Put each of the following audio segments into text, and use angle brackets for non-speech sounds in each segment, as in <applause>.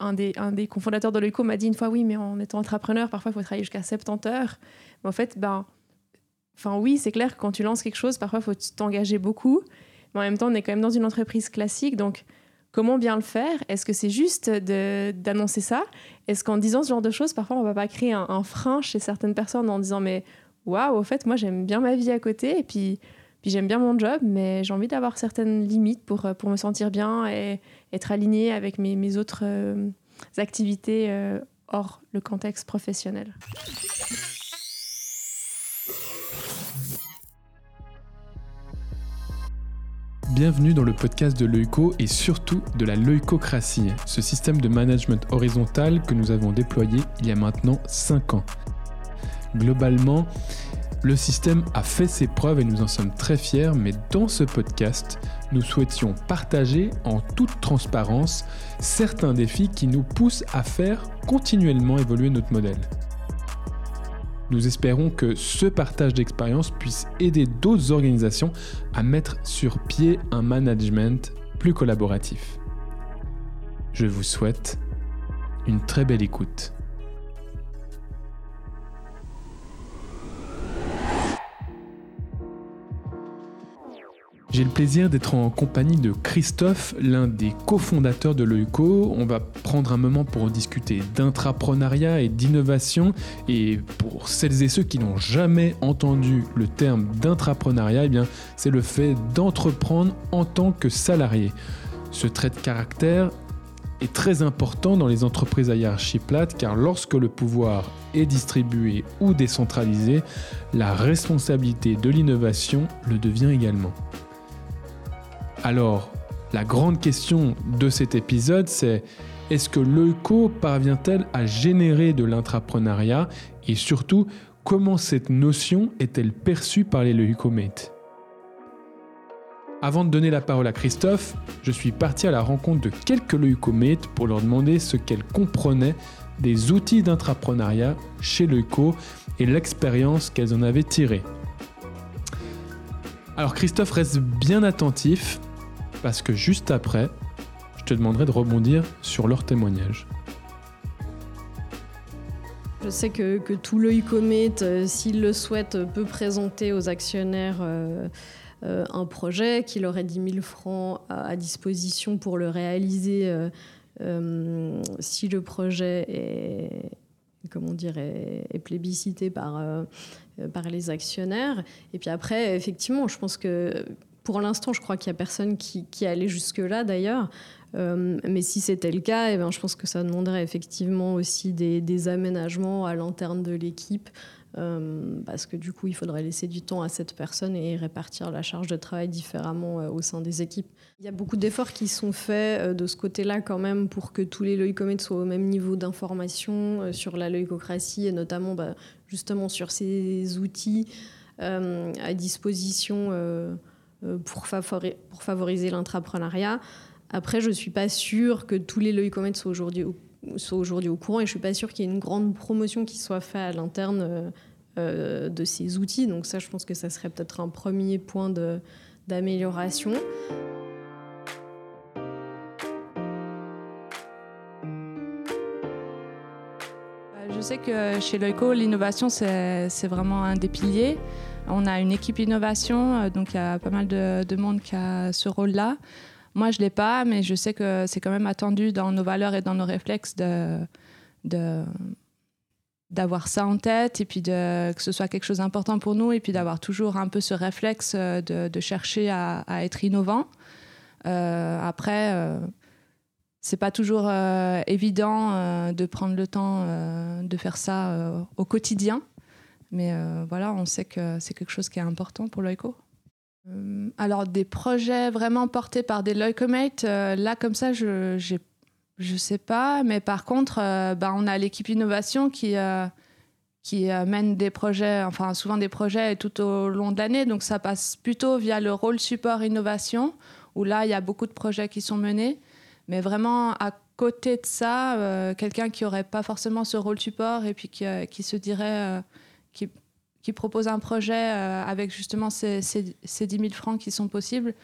un des, un des cofondateurs de l'ECO m'a dit une fois, oui, mais en étant entrepreneur, parfois, il faut travailler jusqu'à 70 heures. Mais en fait, ben, oui, c'est clair que quand tu lances quelque chose, parfois, il faut t'engager beaucoup. Mais en même temps, on est quand même dans une entreprise classique. Donc, comment bien le faire? Est-ce que c'est juste d'annoncer ça? Est-ce qu'en disant ce genre de choses, parfois, on va pas créer un, un frein chez certaines personnes en disant, mais waouh, au fait, moi, j'aime bien ma vie à côté. Et puis, puis j'aime bien mon job, mais j'ai envie d'avoir certaines limites pour, euh, pour me sentir bien et être aligné avec mes, mes autres euh, activités euh, hors le contexte professionnel. Bienvenue dans le podcast de l'EUCO et surtout de la leucocratie, ce système de management horizontal que nous avons déployé il y a maintenant 5 ans. Globalement, le système a fait ses preuves et nous en sommes très fiers, mais dans ce podcast, nous souhaitions partager en toute transparence certains défis qui nous poussent à faire continuellement évoluer notre modèle. Nous espérons que ce partage d'expérience puisse aider d'autres organisations à mettre sur pied un management plus collaboratif. Je vous souhaite une très belle écoute. J'ai le plaisir d'être en compagnie de Christophe, l'un des cofondateurs de l'EUCO. On va prendre un moment pour discuter d'intrapreneuriat et d'innovation. Et pour celles et ceux qui n'ont jamais entendu le terme d'intrapreneuriat, eh c'est le fait d'entreprendre en tant que salarié. Ce trait de caractère est très important dans les entreprises à hiérarchie plate car lorsque le pouvoir est distribué ou décentralisé, la responsabilité de l'innovation le devient également. Alors, la grande question de cet épisode, c'est est-ce que l'ECO parvient-elle à générer de l'intrapreneuriat et surtout, comment cette notion est-elle perçue par les leucomates Avant de donner la parole à Christophe, je suis parti à la rencontre de quelques leucomates pour leur demander ce qu'elles comprenaient des outils d'intrapreneuriat chez l'ECO et l'expérience qu'elles en avaient tirée. Alors Christophe reste bien attentif parce que juste après, je te demanderai de rebondir sur leur témoignage. Je sais que, tout l'œil comète, euh, s'il le souhaite, peut présenter aux actionnaires euh, euh, un projet, qu'il aurait 10 000 francs à, disposition pour le réaliser si le projet est, comment dire, est, plébiscité par, par les actionnaires. Et puis après, effectivement, je pense que pour l'instant, je crois qu'il n'y a personne qui, qui allait jusque-là d'ailleurs. Euh, mais si c'était le cas, eh ben, je pense que ça demanderait effectivement aussi des, aménagements à l'interne de l'équipe. Euh, parce que du coup, il faudrait laisser du temps à cette personne et répartir la charge de travail différemment euh, au sein des équipes. Il y a beaucoup d'efforts qui sont faits de ce côté-là quand même pour que tous les leucomates soient au même niveau d'information sur la leucocratie et notamment bah, justement sur ces outils à disposition euh, pour, favoriser l'intrapreneuriat. Après, je ne suis pas sûre que tous les leucomates soient aujourd'hui au, aujourd'hui au courant et je ne suis pas sûre qu'il y ait une grande promotion qui soit faite à l'interne euh, euh, de ces outils. Donc ça, je pense que ça serait peut-être un premier point d'amélioration. Je sais que chez Leuco, l'innovation, c'est vraiment un des piliers. On a une équipe innovation, euh, donc il y a pas mal de, monde qui a ce rôle-là. Moi, je ne l'ai pas, mais je sais que c'est quand même attendu dans nos valeurs et dans nos réflexes d'avoir ça en tête et puis de, que ce soit quelque chose d'important pour nous et puis d'avoir toujours un peu ce réflexe euh, de, chercher à, être innovant. Euh, après, euh, c'est pas toujours évident de prendre le temps de faire ça au quotidien. Mais euh, voilà, on sait que c'est quelque chose qui est important pour l'OICO. Euh, alors, des projets vraiment portés par des leucomates, euh, là, comme ça, je ne sais pas. Mais par contre, bah, on a l'équipe innovation qui, qui mène des projets, enfin, souvent des projets tout au long de l'année. Donc, ça passe plutôt via le rôle support innovation, où là, il y a beaucoup de projets qui sont menés. Mais vraiment, à côté de ça, quelqu'un qui n'aurait pas forcément ce rôle support et puis qui, qui se dirait qui, propose un projet euh, avec justement ces, ces, 10 000 francs qui sont possibles,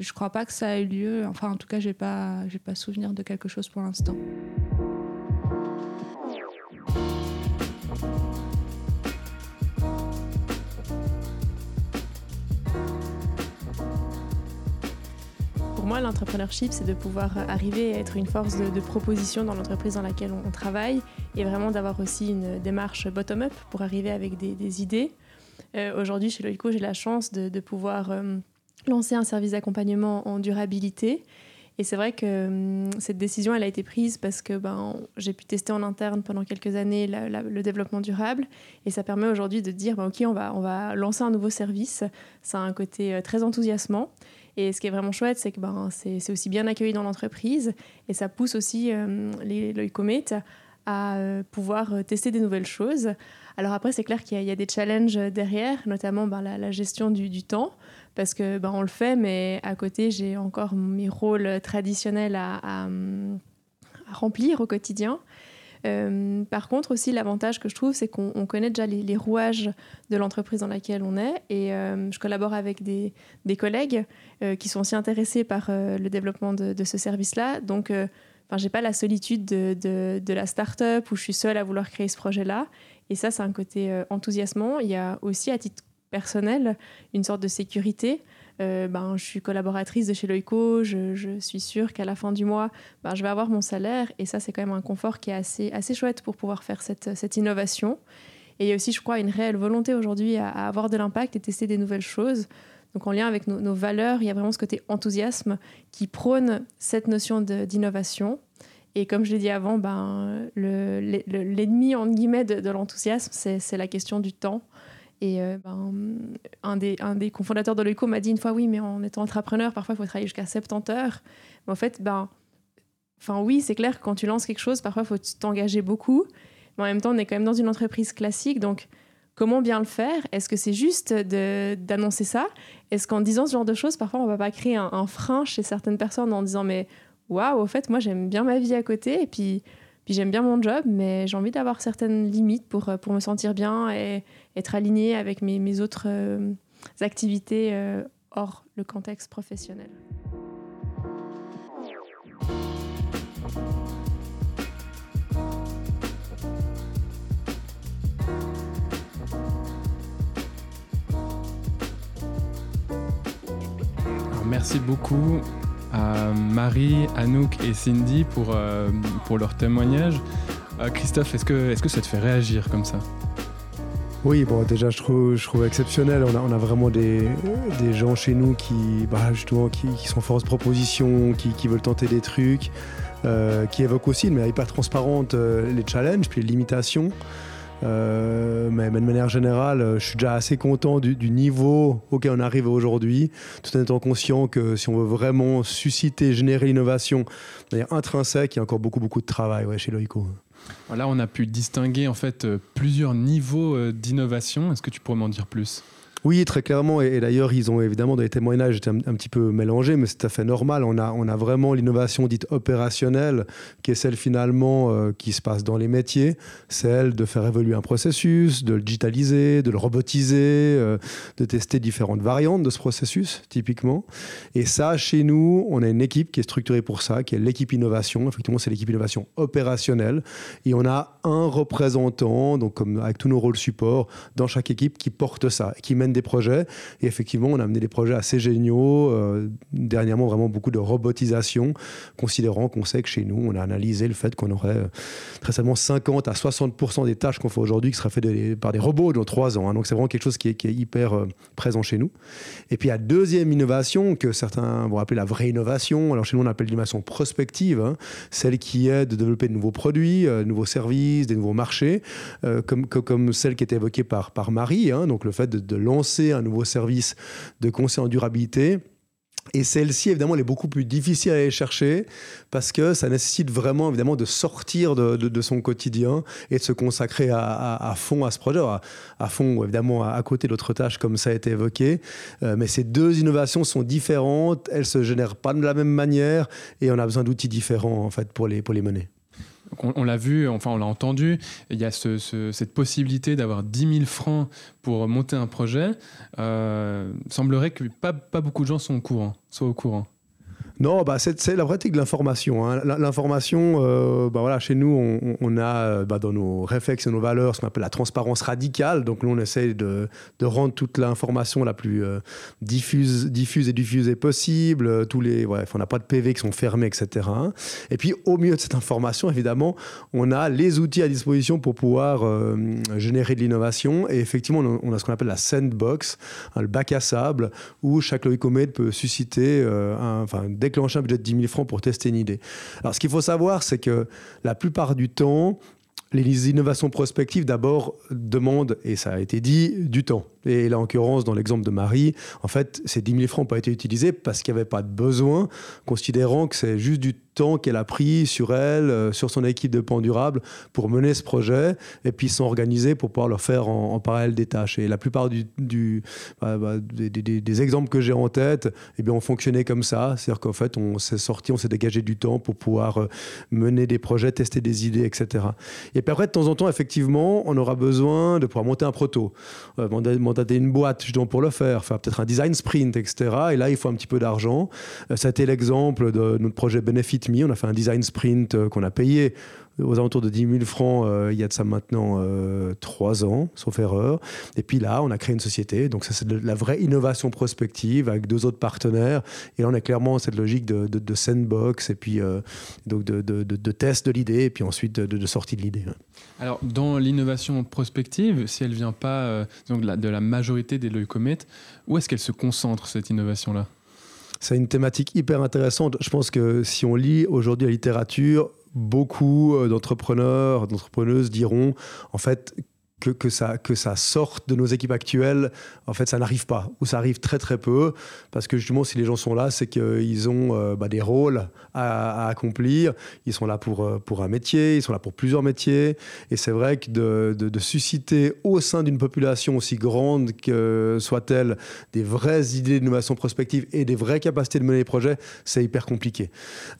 je crois pas que ça ait eu lieu. Enfin, en tout cas, j'ai pas, j'ai pas souvenir de quelque chose pour l'instant. L'entrepreneurship, c'est de pouvoir arriver à être une force de, proposition dans l'entreprise dans laquelle on, travaille et vraiment d'avoir aussi une démarche bottom-up pour arriver avec des, idées. Euh, aujourd'hui, chez Loico, j'ai la chance de, pouvoir euh, lancer un service d'accompagnement en durabilité. Et c'est vrai que hum, cette décision, elle a été prise parce que ben, j'ai pu tester en interne pendant quelques années le développement durable. Et ça permet aujourd'hui de dire, ben, OK, on va, lancer un nouveau service. Ça a un côté euh, très enthousiasmant. Et ce qui est vraiment chouette, c'est que ben, c'est aussi bien accueilli dans l'entreprise. Et ça pousse aussi euh, les à euh, pouvoir euh, tester des nouvelles choses. Alors après, c'est clair qu'il y, a des challenges derrière, notamment ben, la, gestion du, temps, parce que ben, on le fait, mais à côté, j'ai encore mes rôles traditionnels à, remplir au quotidien. Euh, par contre, aussi, l'avantage que je trouve, c'est qu'on connaît déjà les, rouages de l'entreprise dans laquelle on est. Et je collabore avec des, collègues qui sont aussi intéressés par le développement de, ce service-là. Donc, Enfin, j'ai pas la solitude de, de, la start-up où je suis seule à vouloir créer ce projet-là. Et ça, c'est un côté euh, enthousiasmant. Il y a aussi, à titre personnel, une sorte de sécurité. Euh, ben, je suis collaboratrice de chez Loico, je, suis sûre qu'à la fin du mois, ben, je vais avoir mon salaire. Et ça, c'est quand même un confort qui est assez, assez chouette pour pouvoir faire cette, cette innovation. Et il y a aussi, je crois, une réelle volonté aujourd'hui à, avoir de l'impact et tester des nouvelles choses. Donc en lien avec nos, valeurs, il y a vraiment ce côté enthousiasme qui prône cette notion d'innovation. Et comme je l'ai dit avant, ben, l'ennemi en guillemets de, l'enthousiasme, c'est la question du temps. Et euh, ben, un, des, un des cofondateurs de l'ECO m'a dit une fois, oui, mais en étant entrepreneur, parfois il faut travailler jusqu'à 70 heures. Mais en fait, ben, enfin oui, c'est clair que quand tu lances quelque chose, parfois il faut t'engager beaucoup. Mais en même temps, on est quand même dans une entreprise classique, donc Comment bien le faire? Est-ce que c'est juste d'annoncer ça? Est-ce qu'en disant ce genre de choses, parfois on va pas créer un, frein chez certaines personnes en disant mais waouh, au fait, moi j'aime bien ma vie à côté et puis, puis j'aime bien mon job, mais j'ai envie d'avoir certaines limites pour, pour me sentir bien être aligné avec mes, autres euh, activités euh, hors le contexte professionnel. merci beaucoup à Marie, Anouk et Cindy pour, euh, pour leur témoignage. Christophe, est-ce que, est que ça te fait réagir comme ça? Oui, bon, déjà, je trouve, exceptionnel. On a, vraiment des, gens chez nous qui, bah, justement, qui, qui, sont force proposition, qui, qui, veulent tenter des trucs, euh, qui évoquent aussi de manière hyper transparente les challenges puis les limitations. Euh, mais, de manière générale, euh, je suis déjà assez content du, niveau auquel on arrive aujourd'hui, tout en étant conscient que si on veut vraiment susciter, générer l'innovation intrinsèque, il y a encore beaucoup, beaucoup de travail chez Loico. Là, on a pu distinguer en fait euh, plusieurs niveaux d'innovation. Est-ce que tu pourrais m'en dire plus? Oui, très clairement. Et, d'ailleurs, ils ont évidemment les témoignages été un, petit peu mélangés, mais c'est tout à fait normal. On a, on a vraiment l'innovation dite opérationnelle, qui est celle finalement euh, qui se passe dans les métiers, celle de faire évoluer un processus, de le digitaliser, de le robotiser, euh, de tester différentes variantes de ce processus, typiquement. Et ça, chez nous, on a une équipe qui est structurée pour ça, qui est l'équipe innovation. Effectivement, c'est l'équipe innovation opérationnelle. Et on a un représentant, donc comme avec tous nos rôles support, dans chaque équipe qui porte ça, qui mène des projets. Et effectivement, on a amené des projets assez géniaux. Euh, dernièrement, vraiment beaucoup de robotisation, considérant qu'on sait que chez nous, on a analysé le fait qu'on aurait euh, très certainement 50 à 60% des tâches qu'on fait aujourd'hui qui seraient faites par des robots dans trois ans. Hein. Donc c'est vraiment quelque chose qui est, hyper euh, présent chez nous. Et puis, la deuxième innovation que certains vont appeler la vraie innovation. Alors chez nous, on appelle l'innovation prospective, hein. celle qui est de développer de nouveaux produits, nouveaux services, des nouveaux marchés, comme, celle qui était évoquée par, par Marie. Hein. donc le fait de lancer un nouveau service de conseil en durabilité. Et celle-ci, évidemment, elle est beaucoup plus difficile à aller chercher parce que ça nécessite vraiment, évidemment, de sortir de, son quotidien et de se consacrer à, fond à ce projet, à, fond, évidemment, à, côté d'autres tâches, comme ça a été évoqué. Euh, mais ces deux innovations sont différentes, elles se génèrent pas de la même manière et on a besoin d'outils différents, en fait, pour les, pour les mener. On, l'a vu, enfin on l'a entendu, il y a cette possibilité d'avoir 10 000 francs pour monter un projet. Euh, semblerait que pas, beaucoup de gens sont au courant, soient au courant. Non, bah, c'est la pratique de l'information. Hein. L'information, euh, bah, voilà, chez nous, on, a euh, bah, dans nos réflexes et nos valeurs ce qu'on appelle la transparence radicale. Donc, nous, on essaie de, rendre toute l'information la plus euh, diffuse, diffuse et diffusée possible. Tous les, on n'a pas de PV qui sont fermés, etc. Et puis, au milieu de cette information, évidemment, on a les outils à disposition pour pouvoir générer de l'innovation. Et effectivement, on a ce qu'on appelle la sandbox, hein, le bac à sable, où chaque logicomètre peut susciter un, enfin, déclencher un budget de 10 000 francs pour tester une idée. Alors, ce qu'il faut savoir, c'est que la plupart du temps, les innovations prospectives, d'abord, demandent, et ça a été dit, du temps. Et là, en l'occurrence, dans l'exemple de Marie, en fait, ces 10 000 francs n'ont pas été utilisés parce qu'il n'y avait pas de besoin, considérant que c'est juste du temps qu'elle a pris sur elle, euh, sur son équipe de pan durable, pour mener ce projet et puis s'organiser pour pouvoir leur faire en, parallèle des tâches. Et la plupart bah, bah, des, exemples que j'ai en tête, eh bien, ont fonctionné comme ça. C'est-à-dire qu'en fait, on s'est sorti, on s'est dégagé du temps pour pouvoir euh, mener des projets, tester des idées, etc. Et puis après, de temps en temps, effectivement, on aura besoin de pouvoir monter un proto, euh, mandater une boîte justement pour le faire, faire peut-être un design sprint, etc. Et là, il faut un petit peu d'argent. a été l'exemple de notre projet Benefit on a fait un design sprint euh, qu'on a payé aux alentours de 10 000 francs euh, il y a de ça maintenant euh, trois ans, sauf erreur. Et puis là, on a créé une société. Donc ça, c'est de la vraie innovation prospective avec deux autres partenaires. Et là, on a clairement cette logique de, sandbox et puis donc de, de, test de l'idée et puis ensuite de, sortie de l'idée. Alors, dans l'innovation prospective, si elle vient pas donc, de la majorité des leucomètes, où est-ce qu'elle se concentre, cette innovation-là? C'est une thématique hyper intéressante. Je pense que si on lit aujourd'hui la littérature, beaucoup euh, d'entrepreneurs, d'entrepreneuses diront en fait que, ça, que ça sorte de nos équipes actuelles, en fait, ça n'arrive pas, ou ça arrive très très peu, parce que justement, si les gens sont là, c'est qu'ils ont euh, bah, des rôles à, accomplir, ils sont là pour, euh, pour un métier, ils sont là pour plusieurs métiers, et c'est vrai que de, de, susciter au sein d'une population aussi grande que soit-elle des vraies idées d'innovation prospective et des vraies capacités de mener des projets, c'est hyper compliqué.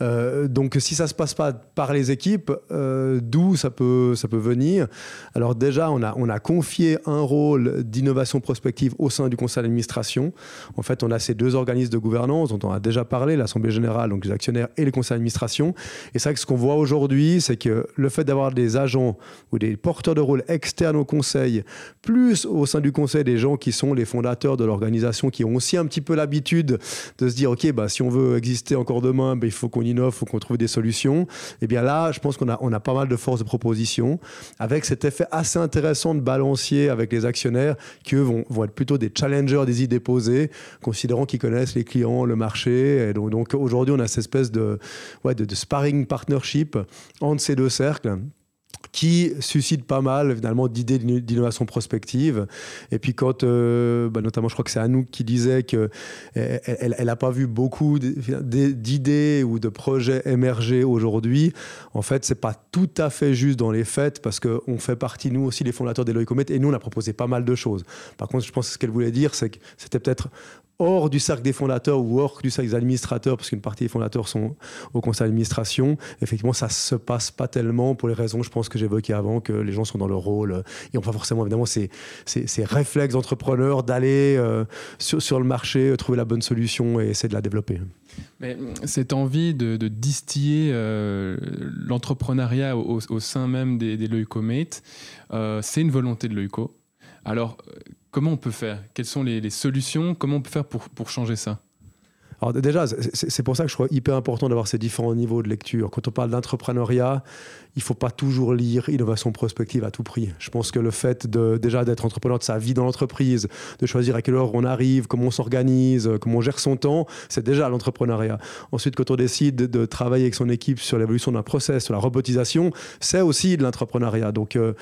Euh, donc, si ça se passe pas par les équipes, d'où ça peut, ça peut venir? Alors déjà, on a on a confié un rôle d'innovation prospective au sein du conseil d'administration. En fait, on a ces deux organismes de gouvernance dont on a déjà parlé, l'Assemblée générale, donc les actionnaires, et le conseil d'administration. Et c'est vrai que ce qu'on voit aujourd'hui, c'est que le fait d'avoir des agents ou des porteurs de rôle externes au conseil, plus au sein du conseil des gens qui sont les fondateurs de l'organisation, qui ont aussi un petit peu l'habitude de se dire, OK, bah, si on veut exister encore demain, bah, il faut qu'on innove, il faut qu'on trouve des solutions. Et eh bien là, je pense qu'on a, pas mal de force de proposition, avec cet effet assez intéressant de balancier avec les actionnaires qui, eux, vont, vont être plutôt des challengers des idées posées, considérant qu'ils connaissent les clients, le marché. Et donc, aujourd'hui, on a cette espèce de, ouais, de sparring partnership entre ces deux cercles qui suscite pas mal finalement d'idées d'innovation prospective. Et puis quand, euh, bah, notamment, je crois que c'est Anouk qui disait que elle n'a pas vu beaucoup d'idées ou de projets émerger aujourd'hui. En fait, c'est pas tout à fait juste dans les faits parce qu'on fait partie nous aussi les fondateurs des Comet et nous on a proposé pas mal de choses. Par contre, je pense que ce qu'elle voulait dire, c'est que c'était peut-être hors du cercle des fondateurs ou hors du cercle des administrateurs, parce qu'une partie des fondateurs sont au conseil d'administration, effectivement, ça se passe pas tellement pour les raisons, je pense, que j'évoquais avant, que les gens sont dans leur rôle et n'ont pas forcément, évidemment, ces, ces, réflexes d'entrepreneurs d'aller euh, sur, le marché, trouver la bonne solution et essayer de la développer. Mais cette envie de, distiller euh, l'entrepreneuriat au, sein même des, des Leucomates, euh, c'est une volonté de Leuco. Alors, Comment on peut faire? Quelles sont les, solutions? Comment on peut faire pour, changer ça? Alors déjà, c'est pour ça que je crois hyper important d'avoir ces différents niveaux de lecture. Quand on parle d'entrepreneuriat, il ne faut pas toujours lire innovation prospective à tout prix. Je pense que le fait de, déjà d'être entrepreneur de sa vie dans l'entreprise, de choisir à quelle heure on arrive, comment on s'organise, comment on gère son temps, c'est déjà l'entrepreneuriat. Ensuite, quand on décide de travailler avec son équipe sur l'évolution d'un process, sur la robotisation, c'est aussi de l'entrepreneuriat. Donc, euh,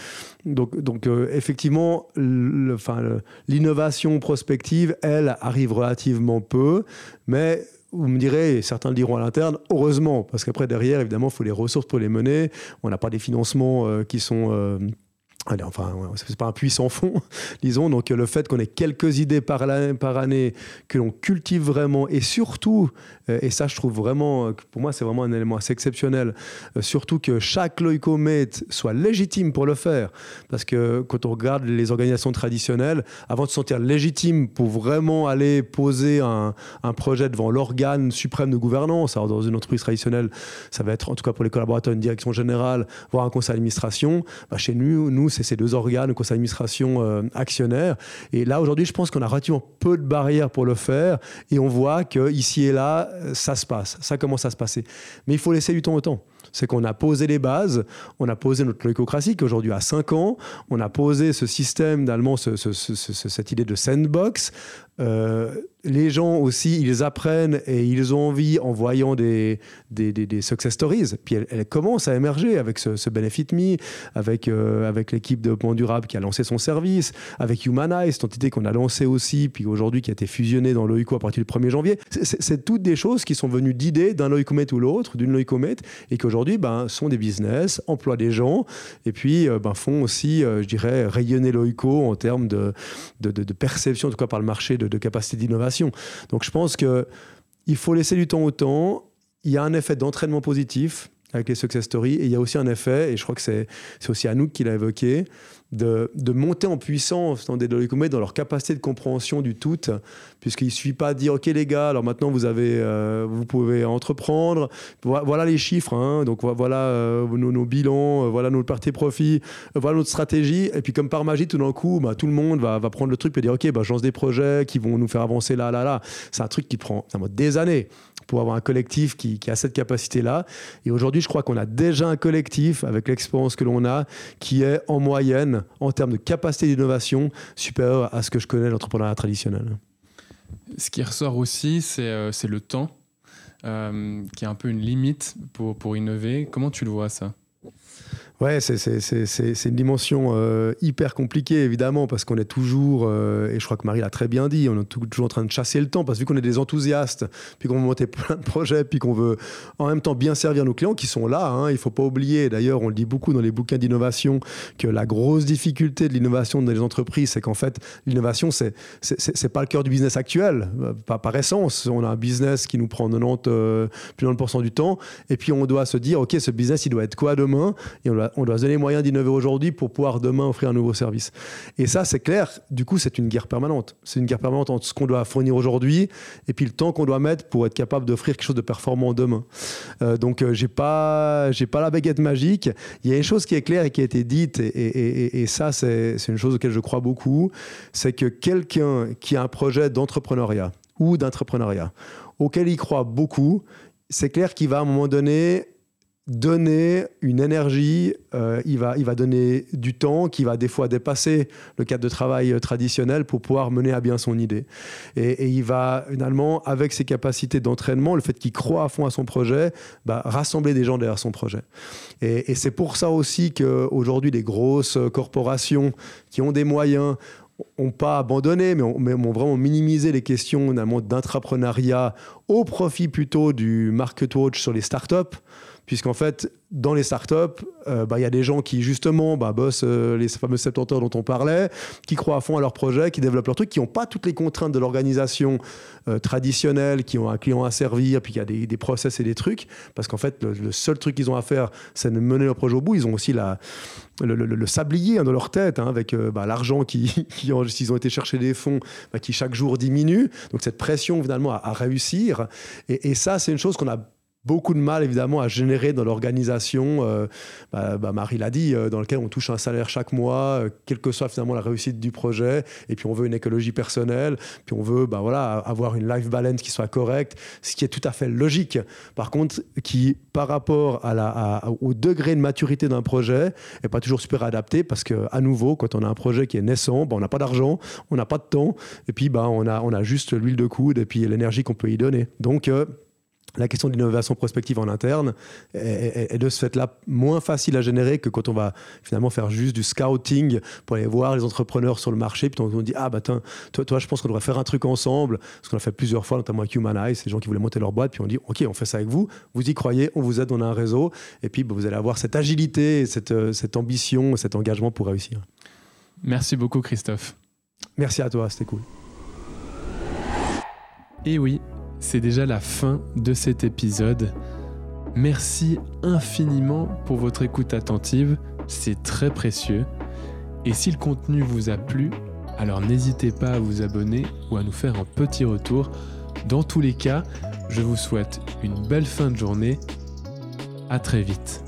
donc, donc euh, effectivement, l'innovation prospective, elle, arrive relativement peu, mais vous me direz, et certains le diront à l'interne, heureusement, parce qu'après, derrière, évidemment, il faut les ressources pour les mener. On n'a pas des financements euh, qui sont... Euh, enfin, c'est pas un puissant fond, <laughs> disons. Donc, le fait qu'on ait quelques idées par, année, que l'on cultive vraiment, et surtout, euh, et ça, je trouve vraiment, pour moi, c'est vraiment un élément assez exceptionnel, euh, surtout que chaque leucomètre soit légitime pour le faire. Parce que quand on regarde les organisations traditionnelles, avant de se sentir légitime pour vraiment aller poser un, projet devant l'organe suprême de gouvernance, dans une entreprise traditionnelle, ça va être, en tout cas pour les collaborateurs, une direction générale, voire un conseil d'administration. Bah, chez nous, nous, c'est ces deux organes, le conseil d'administration euh, actionnaire. Et là, aujourd'hui, je pense qu'on a relativement peu de barrières pour le faire. Et on voit que ici et là, euh, ça se passe. Ça commence à se passer. Mais il faut laisser du temps au temps. C'est qu'on a posé les bases, on a posé notre leucocratie qui aujourd'hui a 5 ans, on a posé ce système d'allemand, cette idée de sandbox. Euh, les gens aussi, ils apprennent et ils ont envie en voyant des, des, success stories. Puis elle, commence à émerger avec ce, ce Benefit Me, avec, euh, avec l'équipe de développement durable qui a lancé son service, avec Humanize, cette entité qu'on a lancée aussi, puis aujourd'hui qui a été fusionnée dans l'OICO à partir du 1er janvier. C'est toutes des choses qui sont venues d'idées d'un Loicomet ou l'autre, d'une Loicomet, et qu'aujourd'hui ben, sont des business, emploient des gens, et puis euh, ben, font aussi, euh, je dirais, rayonner l'OICO en termes de, de, de, perception, en tout cas par le marché, de, de capacité d'innovation donc je pense qu'il faut laisser du temps au temps. Il y a un effet d'entraînement positif avec les success stories et il y a aussi un effet, et je crois que c'est aussi Anouk qui l'a évoqué, de, de, monter en puissance dans des dans leur capacité de compréhension du tout, puisqu'il ne suffit pas de dire, OK les gars, alors maintenant vous, avez, euh, vous pouvez entreprendre, voilà les chiffres, hein. donc voilà euh, nos, bilans, euh, voilà nos parties profits, voilà notre stratégie, et puis comme par magie, tout d'un coup, bah, tout le monde va, va, prendre le truc et dire, OK, bah, je lance des projets qui vont nous faire avancer là, là, là. C'est un truc qui prend des années pour avoir un collectif qui, a cette capacité-là. Et aujourd'hui, je crois qu'on a déjà un collectif, avec l'expérience que l'on a, qui est en moyenne, en termes de capacité d'innovation, supérieur à ce que je connais l'entrepreneuriat traditionnel. Ce qui ressort aussi, c'est euh, le temps, euh, qui est un peu une limite pour innover. Comment tu le vois ça? Ouais, c'est une dimension euh, hyper compliquée, évidemment, parce qu'on est toujours, euh, et je crois que Marie l'a très bien dit, on est toujours en train de chasser le temps, parce que vu qu'on est des enthousiastes, puis qu'on veut monter <laughs> plein de projets, puis qu'on veut en même temps bien servir nos clients qui sont là, hein, il ne faut pas oublier, d'ailleurs, on le dit beaucoup dans les bouquins d'innovation, que la grosse difficulté de l'innovation dans les entreprises, c'est qu'en fait, l'innovation, c'est n'est pas le cœur du business actuel, euh, pas par essence. On a un business qui nous prend 90, plus de 90% du temps, et puis on doit se dire, OK, ce business, il doit être quoi demain? Et on doit se donner les moyens d'innover aujourd'hui pour pouvoir demain offrir un nouveau service. Et ça, c'est clair, du coup, c'est une guerre permanente. C'est une guerre permanente entre ce qu'on doit fournir aujourd'hui et puis le temps qu'on doit mettre pour être capable d'offrir quelque chose de performant demain. Euh, donc, euh, j'ai pas, j'ai pas la baguette magique. Il y a une chose qui est claire et qui a été dite, et, et ça, c'est une chose auquel je crois beaucoup, c'est que quelqu'un qui a un projet d'entrepreneuriat ou d'entrepreneuriat auquel il croit beaucoup, c'est clair qu'il va à un moment donné donner une énergie, euh, il, va, il va donner du temps qui va des fois dépasser le cadre de travail euh, traditionnel pour pouvoir mener à bien son idée. Et, il va finalement, avec ses capacités d'entraînement, le fait qu'il croit à fond à son projet, bah, rassembler des gens derrière son projet. Et, c'est pour ça aussi qu'aujourd'hui, les grosses corporations qui ont des moyens n'ont pas abandonné, mais ont, vraiment minimisé les questions d'intrapreneuriat au profit plutôt du market watch sur les startups puisqu'en fait, dans les startups, euh, bah, il y a des gens qui justement bah, bossent euh, les fameux 70 heures dont on parlait, qui croient à fond à leur projet, qui développent leur truc, qui n'ont pas toutes les contraintes de l'organisation euh, traditionnelle, qui ont un client à servir, puis il y a des, process et des trucs, parce qu'en fait, le, seul truc qu'ils ont à faire, c'est de mener leur projet au bout. Ils ont aussi la, le, sablier hein, dans leur tête, hein, avec bah, l'argent qui, <laughs> qui s'ils ont été chercher des fonds, bah, qui chaque jour diminue. Donc cette pression finalement à, réussir. Et ça, c'est une chose qu'on a beaucoup de mal évidemment à générer dans l'organisation, euh, bah, bah, Marie l'a dit, euh, dans lequel on touche un salaire chaque mois, euh, quelle que soit finalement la réussite du projet, et puis on veut une écologie personnelle, puis on veut bah, voilà, avoir une life balance qui soit correcte, ce qui est tout à fait logique. Par contre, qui par rapport au degré de maturité d'un projet n'est pas toujours super adapté, parce que à nouveau, quand on a un projet qui est naissant, bah, on n'a pas d'argent, on n'a pas de temps, et puis bah, on, a, on a juste l'huile de coude et puis l'énergie qu'on peut y donner. Donc la question d'innovation prospective en interne est, de ce fait-là moins facile à générer que quand on va finalement faire juste du scouting pour aller voir les entrepreneurs sur le marché. Puis on dit Ah, bah, toi, toi, je pense qu'on devrait faire un truc ensemble. Ce qu'on a fait plusieurs fois, notamment avec Humanize, les gens qui voulaient monter leur boîte. Puis on dit Ok, on fait ça avec vous. Vous y croyez, on vous aide, on a un réseau. Et puis bah, vous allez avoir cette agilité, cette, euh, cette ambition, cet engagement pour réussir. Merci beaucoup, Christophe. Merci à toi, c'était cool. Et oui, c'est déjà la fin de cet épisode. Merci infiniment pour votre écoute attentive, c'est très précieux. Et si le contenu vous a plu, alors n'hésitez pas à vous abonner ou à nous faire un petit retour. Dans tous les cas, je vous souhaite une belle fin de journée. À très vite.